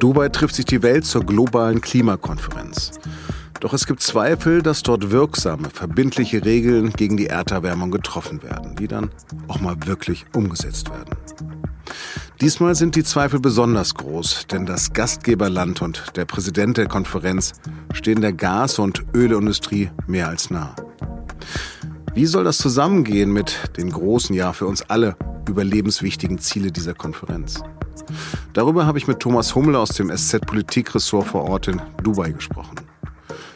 Dubai trifft sich die Welt zur globalen Klimakonferenz. Doch es gibt Zweifel, dass dort wirksame, verbindliche Regeln gegen die Erderwärmung getroffen werden, die dann auch mal wirklich umgesetzt werden. Diesmal sind die Zweifel besonders groß, denn das Gastgeberland und der Präsident der Konferenz stehen der Gas- und Ölindustrie mehr als nah. Wie soll das zusammengehen mit den großen, ja für uns alle überlebenswichtigen Ziele dieser Konferenz? Darüber habe ich mit Thomas Hummel aus dem SZ-Politikressort vor Ort in Dubai gesprochen.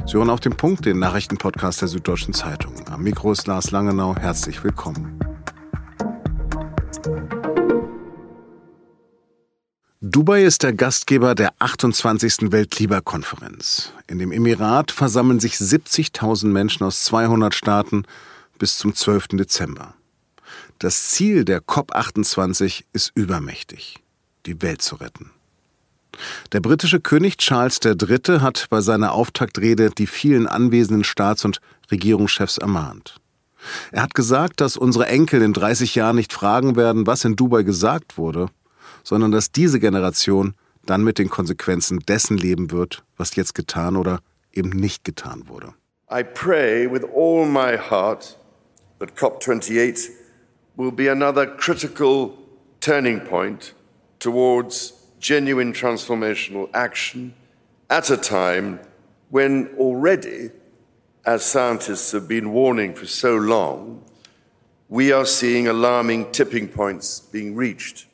Sie hören auf den Punkt, den Nachrichtenpodcast der Süddeutschen Zeitung. Am Mikro ist Lars Langenau. Herzlich willkommen. Dubai ist der Gastgeber der 28. Weltklimakonferenz. In dem Emirat versammeln sich 70.000 Menschen aus 200 Staaten bis zum 12. Dezember. Das Ziel der COP28 ist übermächtig, die Welt zu retten. Der britische König Charles III. hat bei seiner Auftaktrede die vielen anwesenden Staats- und Regierungschefs ermahnt. Er hat gesagt, dass unsere Enkel in 30 Jahren nicht fragen werden, was in Dubai gesagt wurde, sondern dass diese Generation dann mit den Konsequenzen dessen leben wird, was jetzt getan oder eben nicht getan wurde. I pray with all my heart that COP28 will be another critical turning point towards genuine transformational action at a time when already, as scientists have been warning for so long, we are seeing alarming tipping points being reached.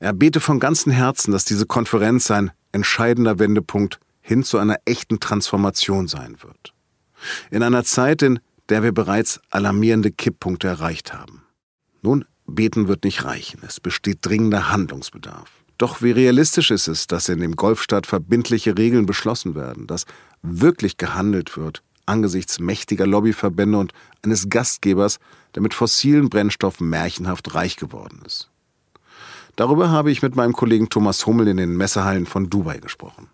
Er bete von ganzem Herzen, dass diese Konferenz ein entscheidender Wendepunkt hin zu einer echten Transformation sein wird. In einer Zeit, in der wir bereits alarmierende Kipppunkte erreicht haben. Nun, beten wird nicht reichen. Es besteht dringender Handlungsbedarf. Doch wie realistisch ist es, dass in dem Golfstaat verbindliche Regeln beschlossen werden, dass wirklich gehandelt wird angesichts mächtiger Lobbyverbände und eines Gastgebers, der mit fossilen Brennstoffen märchenhaft reich geworden ist. Darüber habe ich mit meinem Kollegen Thomas Hummel in den Messehallen von Dubai gesprochen.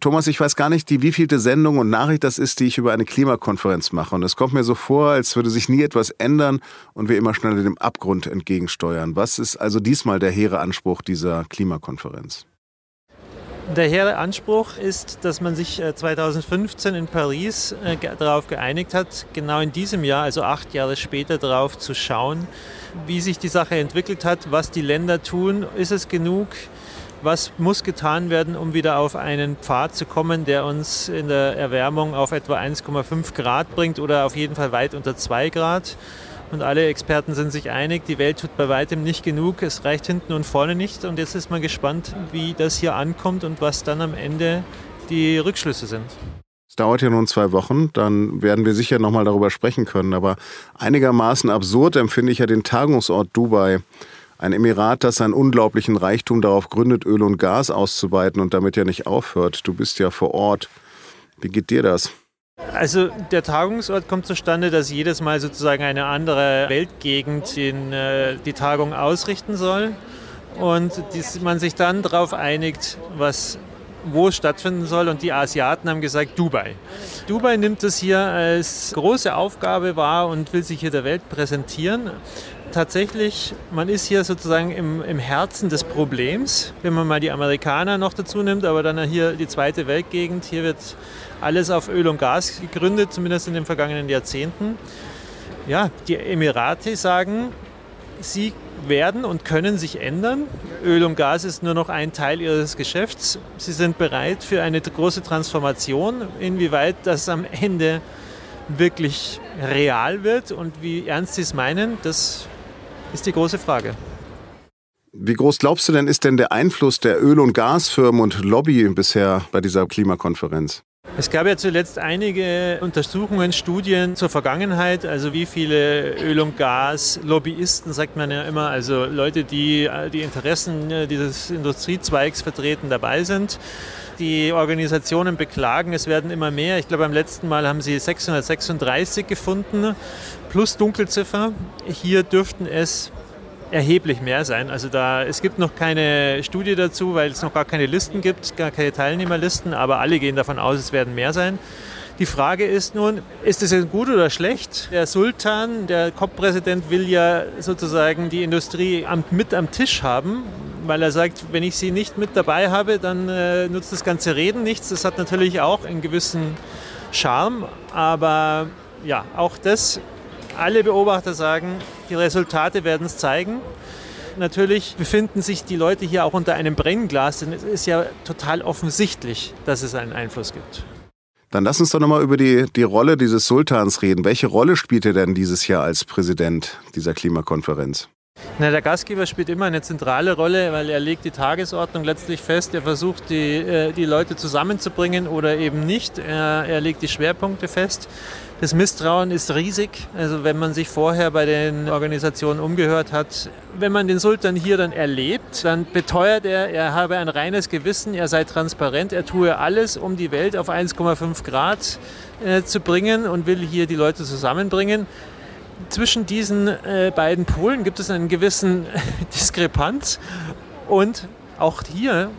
Thomas, ich weiß gar nicht, die wievielte Sendung und Nachricht das ist, die ich über eine Klimakonferenz mache. Und es kommt mir so vor, als würde sich nie etwas ändern und wir immer schneller dem Abgrund entgegensteuern. Was ist also diesmal der hehre Anspruch dieser Klimakonferenz? Der hehre Anspruch ist, dass man sich 2015 äh, in Paris äh, darauf geeinigt hat, genau in diesem Jahr, also acht Jahre später, darauf zu schauen, wie sich die Sache entwickelt hat, was die Länder tun. Ist es genug? Was muss getan werden, um wieder auf einen Pfad zu kommen, der uns in der Erwärmung auf etwa 1,5 Grad bringt oder auf jeden Fall weit unter 2 Grad. Und alle Experten sind sich einig, die Welt tut bei weitem nicht genug, es reicht hinten und vorne nicht. Und jetzt ist man gespannt, wie das hier ankommt und was dann am Ende die Rückschlüsse sind. Es dauert ja nun zwei Wochen, dann werden wir sicher nochmal darüber sprechen können. Aber einigermaßen absurd empfinde ich ja den Tagungsort Dubai. Ein Emirat, das seinen unglaublichen Reichtum darauf gründet, Öl und Gas auszuweiten und damit ja nicht aufhört. Du bist ja vor Ort. Wie geht dir das? Also der Tagungsort kommt zustande, dass jedes Mal sozusagen eine andere Weltgegend in, äh, die Tagung ausrichten soll und dies, man sich dann darauf einigt, was wo es stattfinden soll. Und die Asiaten haben gesagt, Dubai. Dubai nimmt das hier als große Aufgabe wahr und will sich hier der Welt präsentieren tatsächlich, man ist hier sozusagen im, im Herzen des Problems, wenn man mal die Amerikaner noch dazu nimmt, aber dann hier die zweite Weltgegend. Hier wird alles auf Öl und Gas gegründet, zumindest in den vergangenen Jahrzehnten. Ja, die Emirate sagen, sie werden und können sich ändern. Öl und Gas ist nur noch ein Teil ihres Geschäfts. Sie sind bereit für eine große Transformation. Inwieweit das am Ende wirklich real wird und wie ernst sie es meinen, das ist die große Frage. Wie groß glaubst du denn, ist denn der Einfluss der Öl- und Gasfirmen und Lobby bisher bei dieser Klimakonferenz? Es gab ja zuletzt einige Untersuchungen, Studien zur Vergangenheit, also wie viele Öl- und Gas-Lobbyisten, sagt man ja immer, also Leute, die die Interessen dieses Industriezweigs vertreten, dabei sind. Die Organisationen beklagen, es werden immer mehr. Ich glaube, beim letzten Mal haben sie 636 gefunden, plus Dunkelziffer. Hier dürften es erheblich mehr sein. Also da, es gibt noch keine Studie dazu, weil es noch gar keine Listen gibt, gar keine Teilnehmerlisten, aber alle gehen davon aus, es werden mehr sein. Die Frage ist nun, ist es gut oder schlecht? Der Sultan, der COP-Präsident, will ja sozusagen die Industrie mit am Tisch haben weil er sagt, wenn ich sie nicht mit dabei habe, dann äh, nutzt das ganze Reden nichts. Das hat natürlich auch einen gewissen Charme, aber ja, auch das, alle Beobachter sagen, die Resultate werden es zeigen. Natürlich befinden sich die Leute hier auch unter einem Brennglas, denn es ist ja total offensichtlich, dass es einen Einfluss gibt. Dann lass uns doch nochmal über die, die Rolle dieses Sultans reden. Welche Rolle spielt er denn dieses Jahr als Präsident dieser Klimakonferenz? Na, der Gastgeber spielt immer eine zentrale Rolle, weil er legt die Tagesordnung letztlich fest. Er versucht, die, äh, die Leute zusammenzubringen oder eben nicht. Er, er legt die Schwerpunkte fest. Das Misstrauen ist riesig. Also wenn man sich vorher bei den Organisationen umgehört hat, wenn man den Sultan hier dann erlebt, dann beteuert er, er habe ein reines Gewissen, er sei transparent, er tue alles, um die Welt auf 1,5 Grad äh, zu bringen und will hier die Leute zusammenbringen. Zwischen diesen äh, beiden Polen gibt es einen gewissen Diskrepanz und auch hier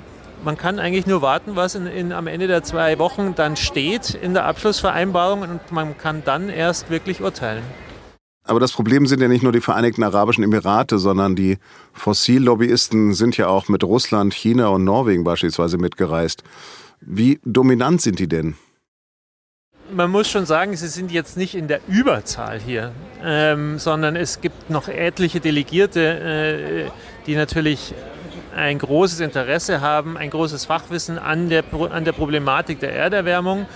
man kann eigentlich nur warten, was in, in, am Ende der zwei Wochen dann steht in der Abschlussvereinbarung und man kann dann erst wirklich urteilen. Aber das Problem sind ja nicht nur die Vereinigten Arabischen Emirate, sondern die Fossillobbyisten sind ja auch mit Russland, China und Norwegen beispielsweise mitgereist. Wie dominant sind die denn? Man muss schon sagen, sie sind jetzt nicht in der Überzahl hier, ähm, sondern es gibt noch etliche Delegierte, äh, die natürlich ein großes Interesse haben, ein großes Fachwissen an der, an der Problematik der Erderwärmung,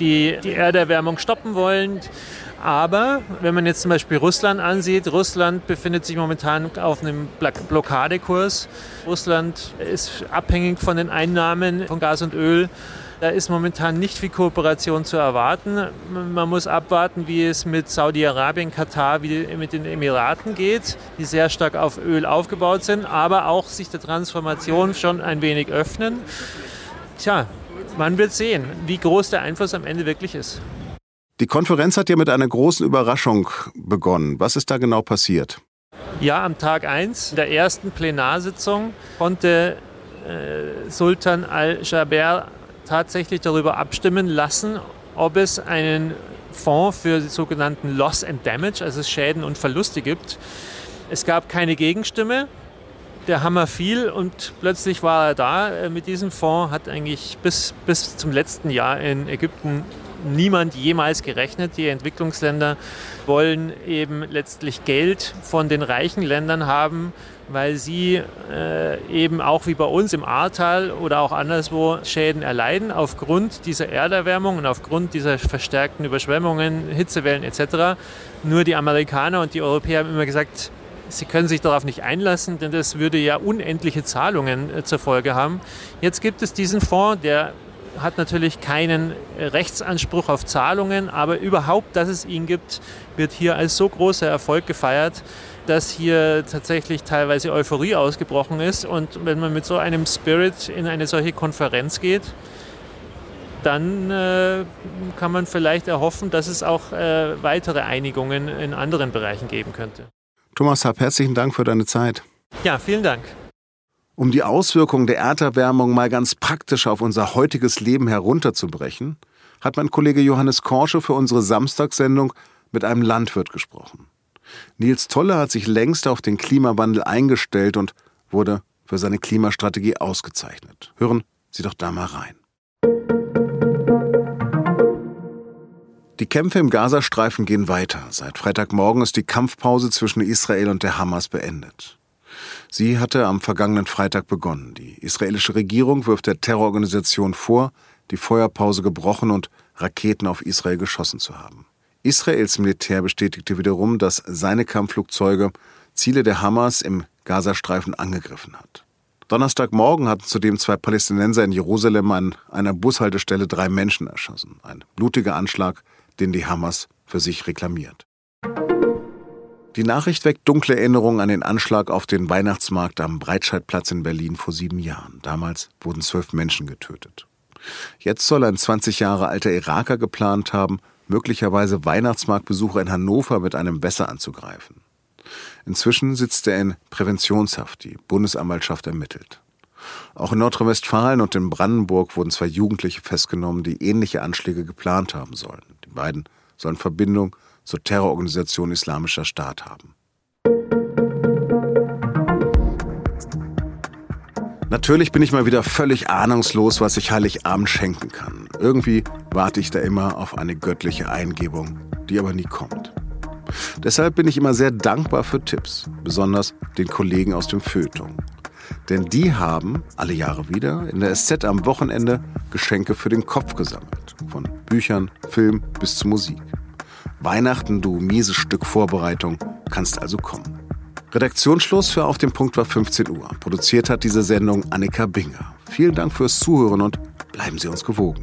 die die Erderwärmung stoppen wollen. Aber wenn man jetzt zum Beispiel Russland ansieht, Russland befindet sich momentan auf einem Blockadekurs. Russland ist abhängig von den Einnahmen von Gas und Öl. Da ist momentan nicht viel Kooperation zu erwarten. Man muss abwarten, wie es mit Saudi-Arabien, Katar, wie mit den Emiraten geht, die sehr stark auf Öl aufgebaut sind, aber auch sich der Transformation schon ein wenig öffnen. Tja, man wird sehen, wie groß der Einfluss am Ende wirklich ist. Die Konferenz hat ja mit einer großen Überraschung begonnen. Was ist da genau passiert? Ja, am Tag 1 der ersten Plenarsitzung konnte äh, Sultan al-Jaber tatsächlich darüber abstimmen lassen, ob es einen Fonds für die sogenannten Loss and Damage, also Schäden und Verluste gibt. Es gab keine Gegenstimme. Der Hammer fiel und plötzlich war er da. Äh, mit diesem Fonds hat eigentlich bis, bis zum letzten Jahr in Ägypten niemand jemals gerechnet. Die Entwicklungsländer wollen eben letztlich Geld von den reichen Ländern haben, weil sie äh, eben auch wie bei uns im Ahrtal oder auch anderswo Schäden erleiden aufgrund dieser Erderwärmung und aufgrund dieser verstärkten Überschwemmungen, Hitzewellen etc. Nur die Amerikaner und die Europäer haben immer gesagt, sie können sich darauf nicht einlassen, denn das würde ja unendliche Zahlungen äh, zur Folge haben. Jetzt gibt es diesen Fonds, der hat natürlich keinen Rechtsanspruch auf Zahlungen, aber überhaupt, dass es ihn gibt, wird hier als so großer Erfolg gefeiert, dass hier tatsächlich teilweise Euphorie ausgebrochen ist. Und wenn man mit so einem Spirit in eine solche Konferenz geht, dann äh, kann man vielleicht erhoffen, dass es auch äh, weitere Einigungen in anderen Bereichen geben könnte. Thomas Happ, herzlichen Dank für deine Zeit. Ja, vielen Dank. Um die Auswirkungen der Erderwärmung mal ganz praktisch auf unser heutiges Leben herunterzubrechen, hat mein Kollege Johannes Korsche für unsere Samstagssendung mit einem Landwirt gesprochen. Nils Tolle hat sich längst auf den Klimawandel eingestellt und wurde für seine Klimastrategie ausgezeichnet. Hören Sie doch da mal rein. Die Kämpfe im Gazastreifen gehen weiter. Seit Freitagmorgen ist die Kampfpause zwischen Israel und der Hamas beendet. Sie hatte am vergangenen Freitag begonnen. Die israelische Regierung wirft der Terrororganisation vor, die Feuerpause gebrochen und Raketen auf Israel geschossen zu haben. Israels Militär bestätigte wiederum, dass seine Kampfflugzeuge Ziele der Hamas im Gazastreifen angegriffen hat. Donnerstagmorgen hatten zudem zwei Palästinenser in Jerusalem an einer Bushaltestelle drei Menschen erschossen. Ein blutiger Anschlag, den die Hamas für sich reklamiert. Die Nachricht weckt dunkle Erinnerungen an den Anschlag auf den Weihnachtsmarkt am Breitscheidplatz in Berlin vor sieben Jahren. Damals wurden zwölf Menschen getötet. Jetzt soll ein 20 Jahre alter Iraker geplant haben, möglicherweise Weihnachtsmarktbesucher in Hannover mit einem Messer anzugreifen. Inzwischen sitzt er in Präventionshaft, die Bundesanwaltschaft ermittelt. Auch in Nordrhein-Westfalen und in Brandenburg wurden zwei Jugendliche festgenommen, die ähnliche Anschläge geplant haben sollen. Die beiden sollen Verbindung zur Terrororganisation Islamischer Staat haben. Natürlich bin ich mal wieder völlig ahnungslos, was ich Heiligabend schenken kann. Irgendwie warte ich da immer auf eine göttliche Eingebung, die aber nie kommt. Deshalb bin ich immer sehr dankbar für Tipps, besonders den Kollegen aus dem Feuilleton. Denn die haben alle Jahre wieder in der SZ am Wochenende Geschenke für den Kopf gesammelt. Von Büchern, Film bis zu Musik. Weihnachten, du mieses Stück Vorbereitung, kannst also kommen. Redaktionsschluss für Auf dem Punkt war 15 Uhr. Produziert hat diese Sendung Annika Binger. Vielen Dank fürs Zuhören und bleiben Sie uns gewogen.